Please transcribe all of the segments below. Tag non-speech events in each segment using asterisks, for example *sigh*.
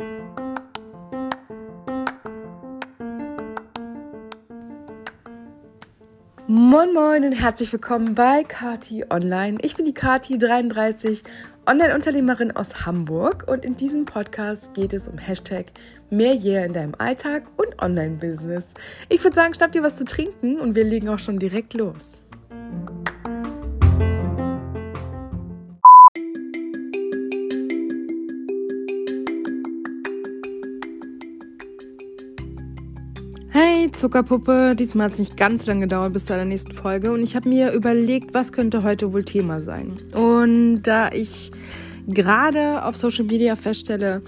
Moin Moin und herzlich willkommen bei Kati Online. Ich bin die Kati 33, Online-Unternehmerin aus Hamburg und in diesem Podcast geht es um Hashtag mehr Yeah in deinem Alltag und Online-Business. Ich würde sagen, schnapp dir was zu trinken und wir legen auch schon direkt los. Zuckerpuppe, diesmal hat es nicht ganz so lange gedauert bis zu einer nächsten Folge und ich habe mir überlegt, was könnte heute wohl Thema sein. Und da ich gerade auf Social Media feststelle,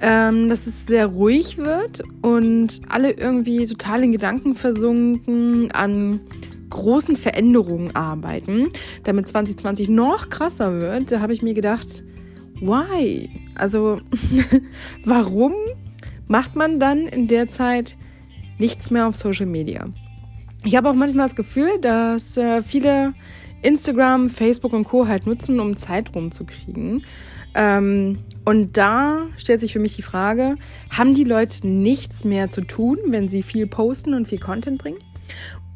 ähm, dass es sehr ruhig wird und alle irgendwie total in Gedanken versunken an großen Veränderungen arbeiten, damit 2020 noch krasser wird, da habe ich mir gedacht, why? Also *laughs* warum macht man dann in der Zeit nichts mehr auf Social Media. Ich habe auch manchmal das Gefühl, dass äh, viele Instagram, Facebook und Co. halt nutzen, um Zeit rumzukriegen. Ähm, und da stellt sich für mich die Frage, haben die Leute nichts mehr zu tun, wenn sie viel posten und viel Content bringen?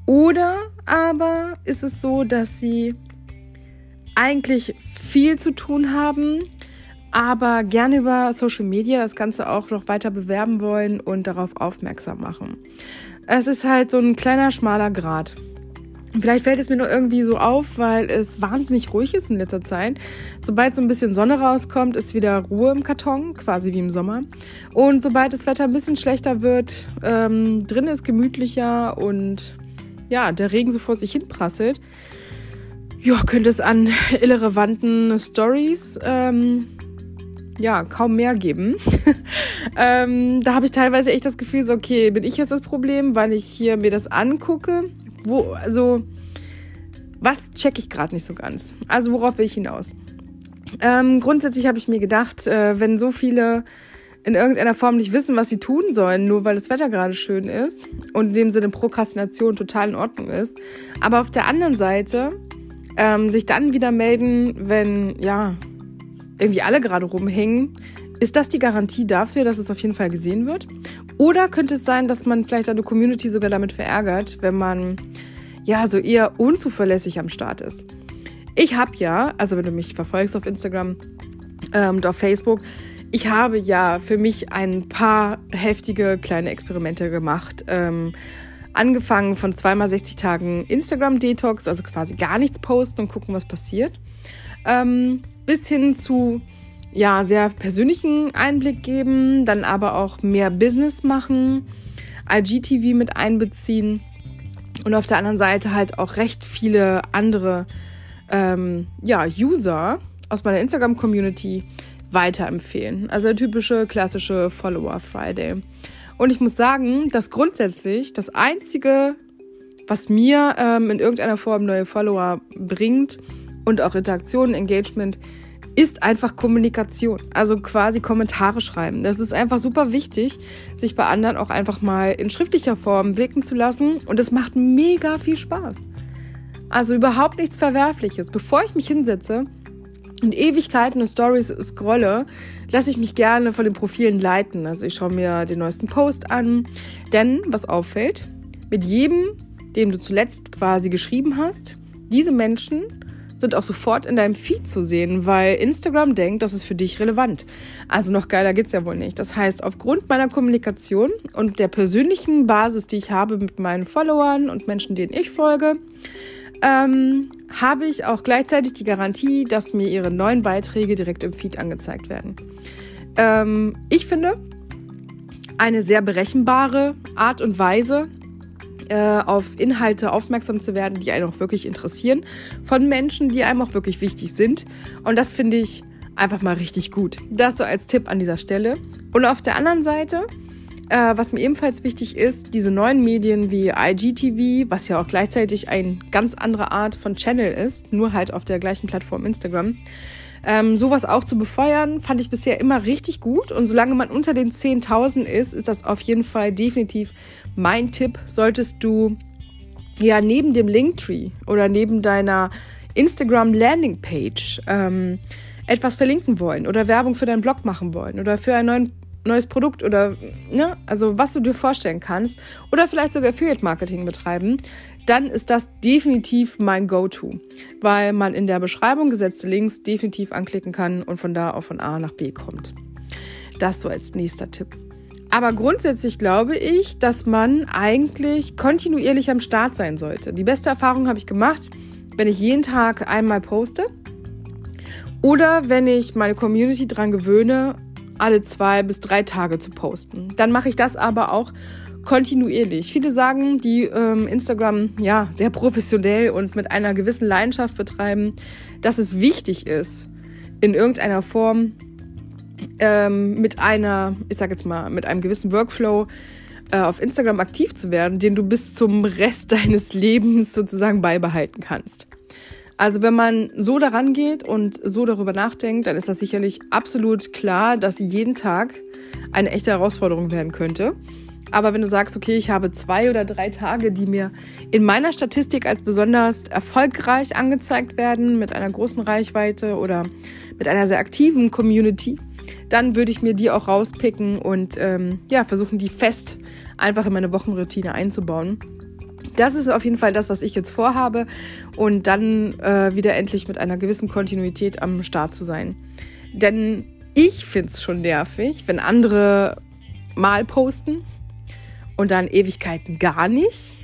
Oder aber ist es so, dass sie eigentlich viel zu tun haben, aber gerne über Social Media das Ganze auch noch weiter bewerben wollen und darauf aufmerksam machen. Es ist halt so ein kleiner schmaler Grad. Vielleicht fällt es mir nur irgendwie so auf, weil es wahnsinnig ruhig ist in letzter Zeit. Sobald so ein bisschen Sonne rauskommt, ist wieder Ruhe im Karton, quasi wie im Sommer. Und sobald das Wetter ein bisschen schlechter wird, ähm, drin ist gemütlicher und ja, der Regen so vor sich hin prasselt, ja, könnte es an *laughs* irrelevanten Stories ähm, ja, kaum mehr geben. *laughs* ähm, da habe ich teilweise echt das Gefühl, so, okay, bin ich jetzt das Problem, weil ich hier mir das angucke? Wo, also, was checke ich gerade nicht so ganz? Also, worauf will ich hinaus? Ähm, grundsätzlich habe ich mir gedacht, äh, wenn so viele in irgendeiner Form nicht wissen, was sie tun sollen, nur weil das Wetter gerade schön ist und in dem Sinne Prokrastination total in Ordnung ist, aber auf der anderen Seite ähm, sich dann wieder melden, wenn ja irgendwie alle gerade rumhängen, ist das die Garantie dafür, dass es auf jeden Fall gesehen wird? Oder könnte es sein, dass man vielleicht eine Community sogar damit verärgert, wenn man ja so eher unzuverlässig am Start ist? Ich habe ja, also wenn du mich verfolgst auf Instagram ähm, und auf Facebook, ich habe ja für mich ein paar heftige kleine Experimente gemacht. Ähm, angefangen von zweimal 60 Tagen Instagram-Detox, also quasi gar nichts posten und gucken, was passiert. Ähm, bis hin zu ja, sehr persönlichen Einblick geben, dann aber auch mehr Business machen, IGTV mit einbeziehen und auf der anderen Seite halt auch recht viele andere ähm, ja, User aus meiner Instagram-Community weiterempfehlen. Also der typische klassische Follower Friday. Und ich muss sagen, dass grundsätzlich das Einzige, was mir ähm, in irgendeiner Form neue Follower bringt, und auch Interaktion, Engagement ist einfach Kommunikation. Also quasi Kommentare schreiben. Das ist einfach super wichtig, sich bei anderen auch einfach mal in schriftlicher Form blicken zu lassen. Und es macht mega viel Spaß. Also überhaupt nichts Verwerfliches. Bevor ich mich hinsetze und Ewigkeiten und Stories scrolle, lasse ich mich gerne von den Profilen leiten. Also ich schaue mir den neuesten Post an. Denn was auffällt, mit jedem, dem du zuletzt quasi geschrieben hast, diese Menschen sind auch sofort in deinem Feed zu sehen, weil Instagram denkt, das ist für dich relevant. Also noch geiler geht's ja wohl nicht. Das heißt, aufgrund meiner Kommunikation und der persönlichen Basis, die ich habe mit meinen Followern und Menschen, denen ich folge, ähm, habe ich auch gleichzeitig die Garantie, dass mir ihre neuen Beiträge direkt im Feed angezeigt werden. Ähm, ich finde, eine sehr berechenbare Art und Weise, äh, auf Inhalte aufmerksam zu werden, die einen auch wirklich interessieren, von Menschen, die einem auch wirklich wichtig sind. Und das finde ich einfach mal richtig gut. Das so als Tipp an dieser Stelle. Und auf der anderen Seite, äh, was mir ebenfalls wichtig ist, diese neuen Medien wie IGTV, was ja auch gleichzeitig eine ganz andere Art von Channel ist, nur halt auf der gleichen Plattform Instagram. Ähm, sowas auch zu befeuern, fand ich bisher immer richtig gut. Und solange man unter den 10.000 ist, ist das auf jeden Fall definitiv mein Tipp. Solltest du ja neben dem Linktree oder neben deiner Instagram Landingpage ähm, etwas verlinken wollen oder Werbung für deinen Blog machen wollen oder für einen neuen neues Produkt oder, ne, also was du dir vorstellen kannst oder vielleicht sogar Affiliate Marketing betreiben, dann ist das definitiv mein Go-To, weil man in der Beschreibung gesetzte Links definitiv anklicken kann und von da auch von A nach B kommt. Das so als nächster Tipp. Aber grundsätzlich glaube ich, dass man eigentlich kontinuierlich am Start sein sollte. Die beste Erfahrung habe ich gemacht, wenn ich jeden Tag einmal poste oder wenn ich meine Community daran gewöhne, alle zwei bis drei Tage zu posten. Dann mache ich das aber auch kontinuierlich. Viele sagen, die ähm, Instagram ja sehr professionell und mit einer gewissen Leidenschaft betreiben, dass es wichtig ist, in irgendeiner Form ähm, mit einer, ich sag jetzt mal, mit einem gewissen Workflow äh, auf Instagram aktiv zu werden, den du bis zum Rest *laughs* deines Lebens sozusagen beibehalten kannst. Also wenn man so daran geht und so darüber nachdenkt, dann ist das sicherlich absolut klar, dass jeden Tag eine echte Herausforderung werden könnte. Aber wenn du sagst, okay, ich habe zwei oder drei Tage, die mir in meiner Statistik als besonders erfolgreich angezeigt werden, mit einer großen Reichweite oder mit einer sehr aktiven Community, dann würde ich mir die auch rauspicken und ähm, ja, versuchen, die fest einfach in meine Wochenroutine einzubauen. Das ist auf jeden Fall das, was ich jetzt vorhabe und dann äh, wieder endlich mit einer gewissen Kontinuität am Start zu sein. Denn ich finde es schon nervig, wenn andere mal posten und dann Ewigkeiten gar nicht.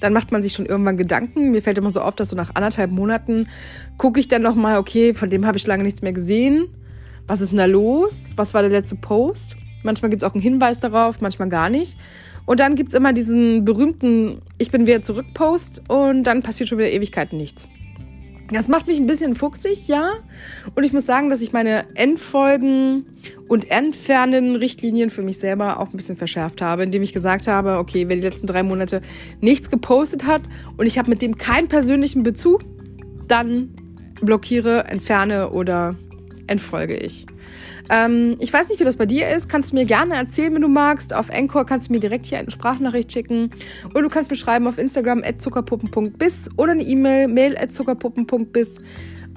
Dann macht man sich schon irgendwann Gedanken. Mir fällt immer so auf, dass so nach anderthalb Monaten gucke ich dann nochmal, okay, von dem habe ich lange nichts mehr gesehen. Was ist denn da los? Was war der letzte Post? Manchmal gibt es auch einen Hinweis darauf, manchmal gar nicht. Und dann gibt es immer diesen berühmten Ich bin wieder zurück Post und dann passiert schon wieder Ewigkeiten nichts. Das macht mich ein bisschen fuchsig, ja. Und ich muss sagen, dass ich meine Endfolgen und entfernen Richtlinien für mich selber auch ein bisschen verschärft habe, indem ich gesagt habe, okay, wer die letzten drei Monate nichts gepostet hat und ich habe mit dem keinen persönlichen Bezug, dann blockiere, entferne oder entfolge ich. Ähm, ich weiß nicht, wie das bei dir ist. Kannst du mir gerne erzählen, wenn du magst. Auf Anchor kannst du mir direkt hier eine Sprachnachricht schicken. Oder du kannst mir schreiben auf Instagram zuckerpuppen.bis oder eine E-Mail mail zuckerpuppen.bis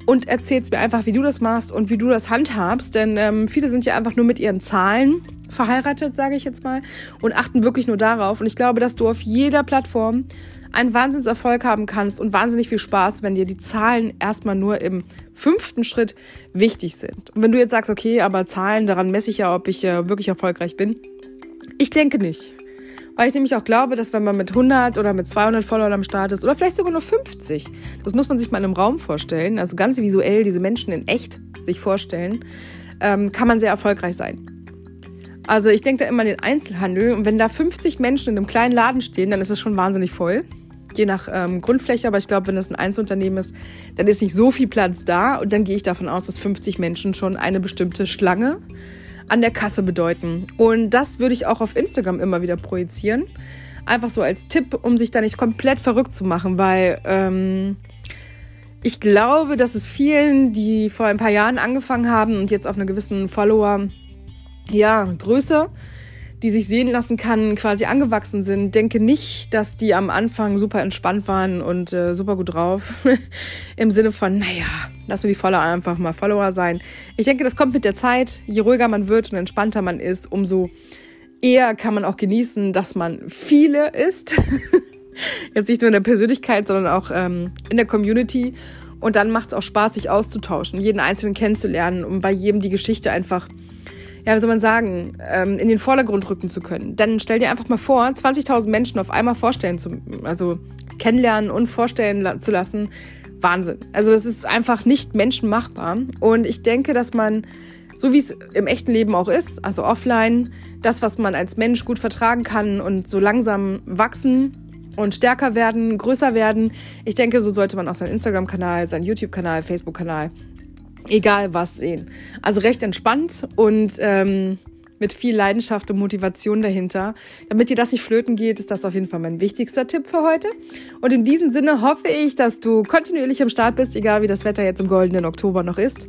und erzählst mir einfach, wie du das machst und wie du das handhabst. Denn ähm, viele sind ja einfach nur mit ihren Zahlen verheiratet, sage ich jetzt mal, und achten wirklich nur darauf. Und ich glaube, dass du auf jeder Plattform einen Wahnsinnserfolg haben kannst und wahnsinnig viel Spaß, wenn dir die Zahlen erstmal nur im fünften Schritt wichtig sind. Und wenn du jetzt sagst, okay, aber Zahlen, daran messe ich ja, ob ich äh, wirklich erfolgreich bin. Ich denke nicht. Weil ich nämlich auch glaube, dass wenn man mit 100 oder mit 200 Followern am Start ist oder vielleicht sogar nur 50, das muss man sich mal in einem Raum vorstellen, also ganz visuell diese Menschen in echt sich vorstellen, ähm, kann man sehr erfolgreich sein. Also ich denke da immer an den Einzelhandel und wenn da 50 Menschen in einem kleinen Laden stehen, dann ist es schon wahnsinnig voll. Je nach ähm, Grundfläche, aber ich glaube, wenn das ein Einzelunternehmen ist, dann ist nicht so viel Platz da und dann gehe ich davon aus, dass 50 Menschen schon eine bestimmte Schlange an der Kasse bedeuten. Und das würde ich auch auf Instagram immer wieder projizieren. Einfach so als Tipp, um sich da nicht komplett verrückt zu machen, weil ähm, ich glaube, dass es vielen, die vor ein paar Jahren angefangen haben und jetzt auf einer gewissen Follower ja, Größe, die sich sehen lassen kann, quasi angewachsen sind. Denke nicht, dass die am Anfang super entspannt waren und äh, super gut drauf. *laughs* Im Sinne von, naja, lassen wir die Follower einfach mal Follower sein. Ich denke, das kommt mit der Zeit. Je ruhiger man wird und entspannter man ist, umso eher kann man auch genießen, dass man viele ist. *laughs* Jetzt nicht nur in der Persönlichkeit, sondern auch ähm, in der Community. Und dann macht es auch Spaß, sich auszutauschen, jeden Einzelnen kennenzulernen und bei jedem die Geschichte einfach ja, wie soll man sagen, ähm, in den Vordergrund rücken zu können. Dann stell dir einfach mal vor, 20.000 Menschen auf einmal vorstellen zu, also kennenlernen und vorstellen zu lassen. Wahnsinn. Also das ist einfach nicht menschenmachbar. Und ich denke, dass man, so wie es im echten Leben auch ist, also offline, das, was man als Mensch gut vertragen kann und so langsam wachsen und stärker werden, größer werden. Ich denke, so sollte man auch seinen Instagram-Kanal, seinen YouTube-Kanal, Facebook-Kanal egal was sehen. Also recht entspannt und ähm, mit viel Leidenschaft und Motivation dahinter. Damit dir das nicht flöten geht, ist das auf jeden Fall mein wichtigster Tipp für heute. Und in diesem Sinne hoffe ich, dass du kontinuierlich am Start bist, egal wie das Wetter jetzt im goldenen Oktober noch ist.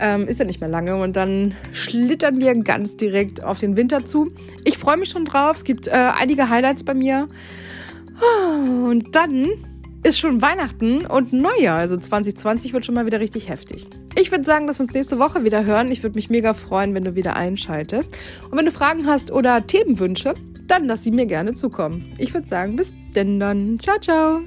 Ähm, ist ja nicht mehr lange und dann schlittern wir ganz direkt auf den Winter zu. Ich freue mich schon drauf. Es gibt äh, einige Highlights bei mir. Und dann ist schon Weihnachten und Neujahr. Also 2020 wird schon mal wieder richtig heftig. Ich würde sagen, dass wir uns nächste Woche wieder hören. Ich würde mich mega freuen, wenn du wieder einschaltest. Und wenn du Fragen hast oder Themenwünsche, dann lass sie mir gerne zukommen. Ich würde sagen, bis denn dann. Ciao, ciao.